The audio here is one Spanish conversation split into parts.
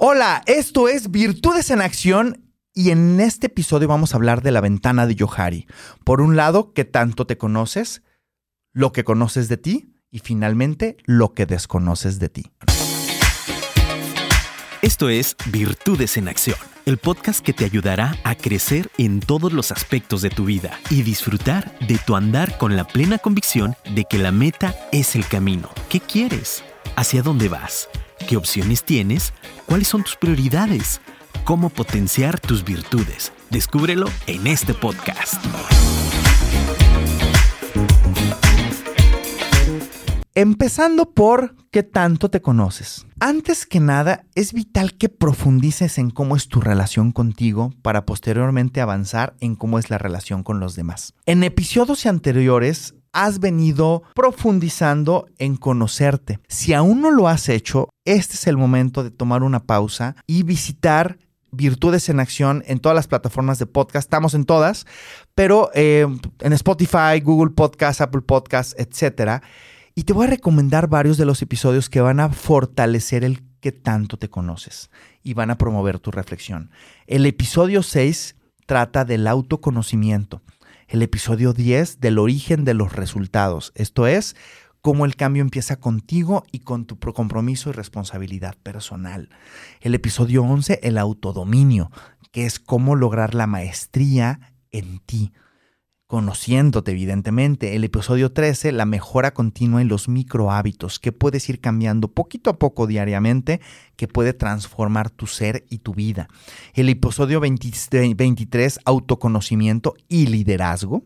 Hola, esto es Virtudes en Acción y en este episodio vamos a hablar de la ventana de Yohari. Por un lado, qué tanto te conoces, lo que conoces de ti y finalmente lo que desconoces de ti. Esto es Virtudes en Acción, el podcast que te ayudará a crecer en todos los aspectos de tu vida y disfrutar de tu andar con la plena convicción de que la meta es el camino. ¿Qué quieres? ¿Hacia dónde vas? ¿Qué opciones tienes? ¿Cuáles son tus prioridades? ¿Cómo potenciar tus virtudes? Descúbrelo en este podcast. Empezando por qué tanto te conoces. Antes que nada, es vital que profundices en cómo es tu relación contigo para posteriormente avanzar en cómo es la relación con los demás. En episodios anteriores has venido profundizando en conocerte. Si aún no lo has hecho, este es el momento de tomar una pausa y visitar Virtudes en Acción en todas las plataformas de podcast. Estamos en todas, pero eh, en Spotify, Google Podcast, Apple Podcast, etc. Y te voy a recomendar varios de los episodios que van a fortalecer el que tanto te conoces y van a promover tu reflexión. El episodio 6 trata del autoconocimiento el episodio 10 del origen de los resultados, esto es, cómo el cambio empieza contigo y con tu compromiso y responsabilidad personal. El episodio 11, el autodominio, que es cómo lograr la maestría en ti conociéndote evidentemente. El episodio 13, la mejora continua en los micro hábitos que puedes ir cambiando poquito a poco diariamente, que puede transformar tu ser y tu vida. El episodio 23, autoconocimiento y liderazgo.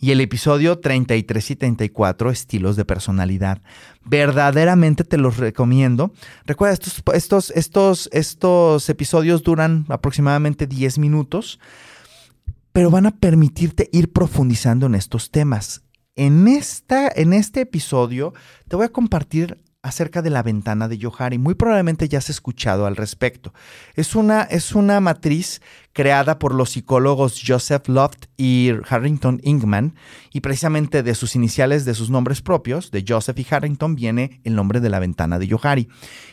Y el episodio 33 y 34, estilos de personalidad. Verdaderamente te los recomiendo. Recuerda, estos, estos, estos, estos episodios duran aproximadamente 10 minutos pero van a permitirte ir profundizando en estos temas. En, esta, en este episodio te voy a compartir acerca de la ventana de Johari. Muy probablemente ya has escuchado al respecto. Es una, es una matriz creada por los psicólogos Joseph Loft y Harrington Ingman, y precisamente de sus iniciales, de sus nombres propios, de Joseph y Harrington, viene el nombre de la ventana de Johari.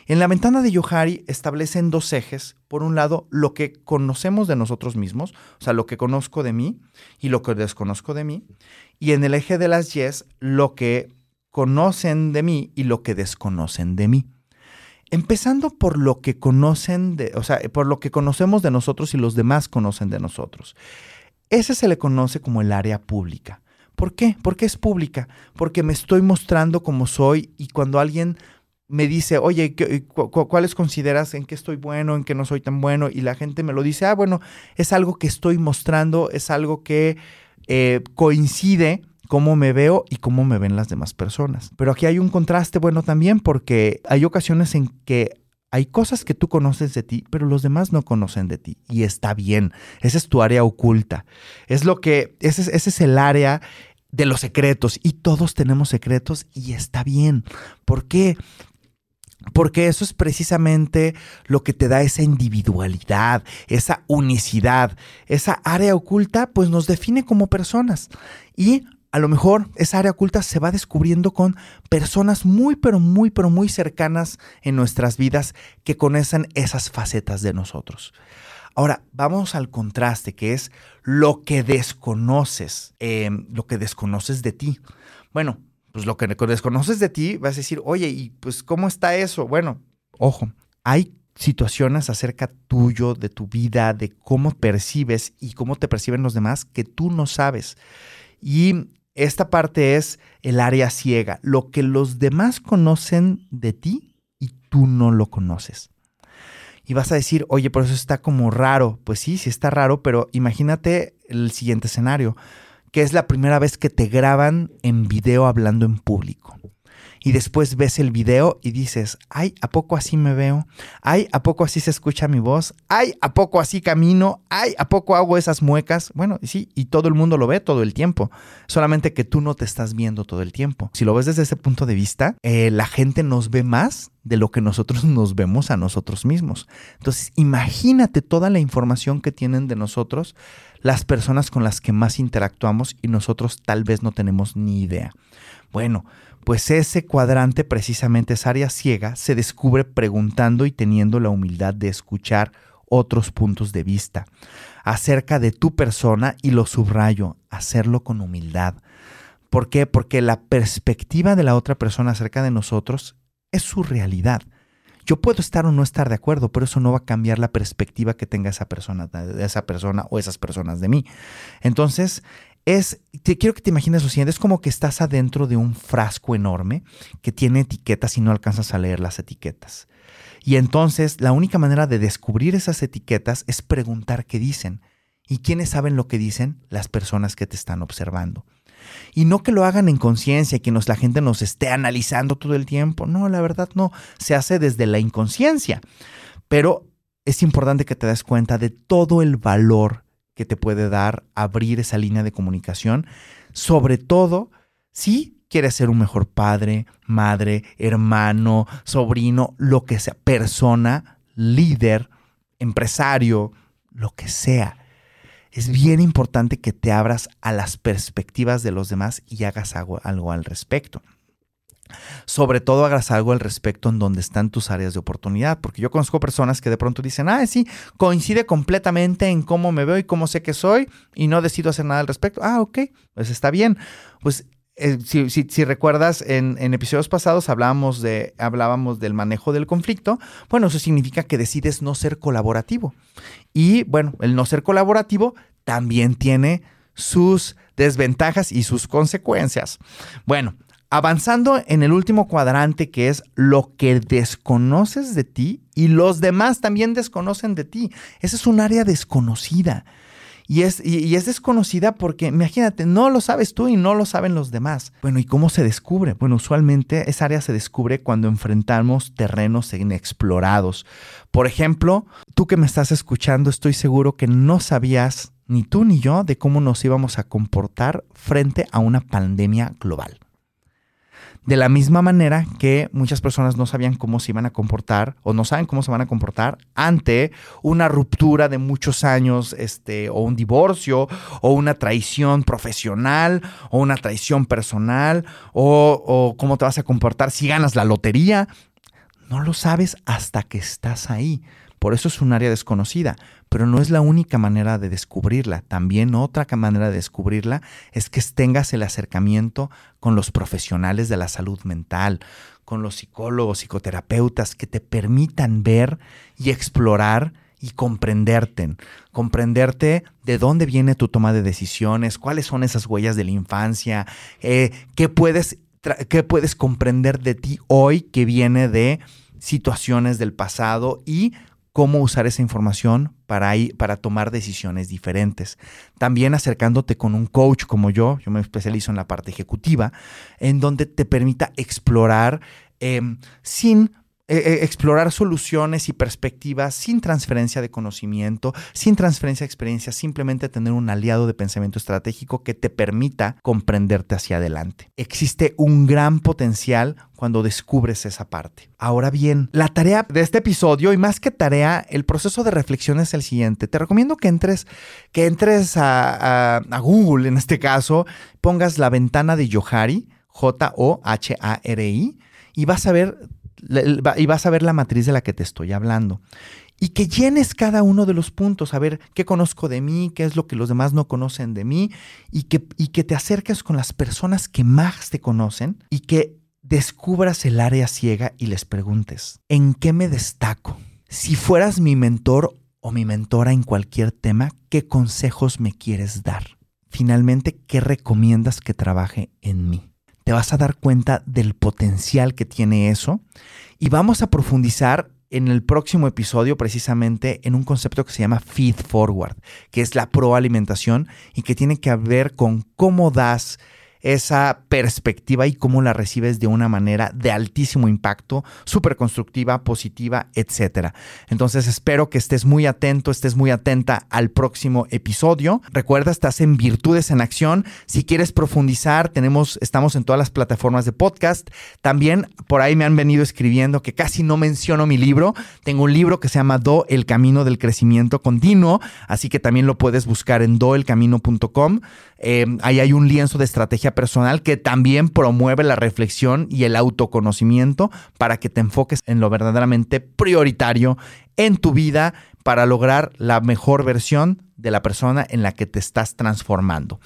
En la ventana de Johari establecen dos ejes. Por un lado, lo que conocemos de nosotros mismos, o sea, lo que conozco de mí y lo que desconozco de mí. Y en el eje de las yes, lo que conocen de mí y lo que desconocen de mí. Empezando por lo que conocen de, o sea, por lo que conocemos de nosotros y los demás conocen de nosotros. Ese se le conoce como el área pública. ¿Por qué? Porque es pública, porque me estoy mostrando como soy y cuando alguien me dice, oye, ¿cuáles consideras en qué estoy bueno, en qué no soy tan bueno? Y la gente me lo dice, ah, bueno, es algo que estoy mostrando, es algo que eh, coincide cómo me veo y cómo me ven las demás personas. Pero aquí hay un contraste bueno también porque hay ocasiones en que hay cosas que tú conoces de ti, pero los demás no conocen de ti. Y está bien. Esa es tu área oculta. Es lo que, ese, es el área de los secretos. Y todos tenemos secretos y está bien. ¿Por qué? Porque eso es precisamente lo que te da esa individualidad, esa unicidad, esa área oculta, pues nos define como personas. Y a lo mejor esa área oculta se va descubriendo con personas muy, pero muy, pero muy cercanas en nuestras vidas que conocen esas facetas de nosotros. Ahora, vamos al contraste, que es lo que desconoces, em, lo que desconoces de ti. Bueno, pues lo que desconoces de ti, vas a decir, oye, ¿y pues cómo está eso? Bueno, ojo, hay situaciones acerca tuyo, de tu vida, de cómo percibes y cómo te perciben los demás que tú no sabes. Y esta parte es el área ciega, lo que los demás conocen de ti y tú no lo conoces. Y vas a decir, oye, por eso está como raro. Pues sí, sí está raro, pero imagínate el siguiente escenario, que es la primera vez que te graban en video hablando en público y después ves el video y dices, ay, ¿a poco así me veo? Ay, ¿a poco así se escucha mi voz? Ay, ¿a poco así camino? Ay, ¿a poco hago esas muecas? Bueno, sí, y todo el mundo lo ve todo el tiempo, solamente que tú no te estás viendo todo el tiempo. Si lo ves desde ese punto de vista, eh, la gente nos ve más de lo que nosotros nos vemos a nosotros mismos. Entonces, imagínate toda la información que tienen de nosotros las personas con las que más interactuamos y nosotros tal vez no tenemos ni idea. Bueno, pues ese cuadrante, precisamente esa área ciega, se descubre preguntando y teniendo la humildad de escuchar otros puntos de vista acerca de tu persona y lo subrayo, hacerlo con humildad. ¿Por qué? Porque la perspectiva de la otra persona acerca de nosotros es su realidad. Yo puedo estar o no estar de acuerdo, pero eso no va a cambiar la perspectiva que tenga esa persona, esa persona o esas personas de mí. Entonces, es, te quiero que te imagines lo siguiente, es como que estás adentro de un frasco enorme que tiene etiquetas y no alcanzas a leer las etiquetas. Y entonces la única manera de descubrir esas etiquetas es preguntar qué dicen. ¿Y quiénes saben lo que dicen? Las personas que te están observando. Y no que lo hagan en conciencia que nos, la gente nos esté analizando todo el tiempo. No, la verdad no. Se hace desde la inconsciencia. Pero es importante que te des cuenta de todo el valor que te puede dar abrir esa línea de comunicación. Sobre todo si quieres ser un mejor padre, madre, hermano, sobrino, lo que sea, persona, líder, empresario, lo que sea es bien importante que te abras a las perspectivas de los demás y hagas algo, al respecto. Sobre todo hagas algo al respecto en donde están tus áreas de oportunidad, porque yo conozco personas que de pronto dicen, ah, sí, coincide completamente en cómo me veo y cómo sé que soy y no decido hacer nada al respecto. Ah, ok, pues está bien. Pues eh, si, recuerdas, en, en, episodios pasados hablábamos, de, hablábamos del manejo del conflicto. Bueno, eso significa que decides no ser colaborativo. Y bueno, el no ser colaborativo también tiene sus desventajas y sus consecuencias. Bueno, avanzando en el último cuadrante que es lo que desconoces de ti y los demás también desconocen de ti. Esa es un área desconocida. Y es, y, es desconocida porque, imagínate, no lo sabes tú y no lo saben los demás. Bueno, ¿y cómo se descubre? Bueno, usualmente esa área se descubre cuando enfrentamos terrenos inexplorados. Por ejemplo, tú que me estás escuchando, estoy seguro que no sabías ni tú ni yo de cómo nos íbamos a comportar frente a una pandemia global. De la misma manera que muchas personas no sabían cómo se iban a comportar o no saben cómo se van a comportar ante una ruptura de muchos años, este, o un divorcio, o una traición profesional, o una traición personal, o, o cómo te vas a comportar si ganas la lotería. No lo sabes hasta que estás ahí. Por eso es un área desconocida, pero no es la única manera de descubrirla. También otra manera de descubrirla es que tengas el acercamiento con los profesionales de la salud mental, con los psicólogos, psicoterapeutas, que te permitan ver y explorar y comprenderte, comprenderte de dónde viene tu toma de decisiones, cuáles son esas huellas de la infancia, eh, qué, puedes, qué puedes comprender de ti hoy que viene de situaciones del pasado y cómo usar esa información para, para tomar decisiones diferentes. También acercándote con un coach como yo, yo me especializo en la parte ejecutiva, en donde te permita explorar em, sin eh, eh, explorar soluciones y perspectivas sin transferencia de conocimiento, sin transferencia de experiencia, simplemente tener un aliado de pensamiento estratégico que te permita comprenderte hacia adelante. Existe un gran potencial cuando descubres esa parte. Ahora bien, la tarea de este episodio y más que tarea, el proceso de reflexión es el siguiente. Te recomiendo que entres, que entres a, a Google en este caso, pongas la ventana de Johari, J-O-H-A-R-I, y vas a ver y vas a ver la matriz de la que te estoy hablando. Y que llenes cada uno de los puntos, a ver qué conozco de mí, qué es lo que los demás no conocen de mí, y que, y que te acerques con las personas que más te conocen y que descubras el área ciega y les preguntes, ¿en qué me destaco? Si fueras mi mentor o mi mentora en cualquier tema, ¿qué consejos me quieres dar? Finalmente, ¿qué recomiendas que trabaje en mí? Te vas a dar cuenta del potencial que tiene eso. Y vamos a profundizar en el próximo episodio precisamente en un concepto que se llama feed forward, que es la proalimentación y que tiene que ver con cómo das esa perspectiva y cómo la recibes de una manera de altísimo impacto, súper constructiva, positiva, etc. Entonces espero que estés muy atento, estés muy atenta al próximo episodio. Recuerda, estás en Virtudes en Acción. Si quieres profundizar, tenemos, estamos en todas las plataformas de podcast. También por ahí me han venido escribiendo que casi no menciono mi libro. Tengo un libro que se llama Do, el camino del crecimiento continuo, así que también lo puedes buscar en doelcamino.com. Eh, ahí hay un lienzo de estrategia personal que también promueve la reflexión y el autoconocimiento para que te enfoques en lo verdaderamente prioritario en tu vida para lograr la mejor versión de la persona en la que te estás transformando.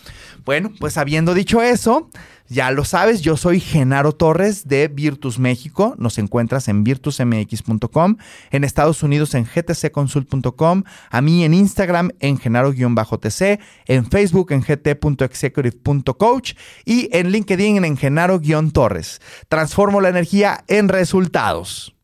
Bueno, pues habiendo dicho eso, ya lo sabes, yo soy Genaro Torres de Virtus México. Nos encuentras en virtusmx.com, en Estados Unidos en gtcconsult.com, a mí en Instagram en genaro-tc, en Facebook en gt.executive.coach y en LinkedIn en genaro-torres. Transformo la energía en resultados.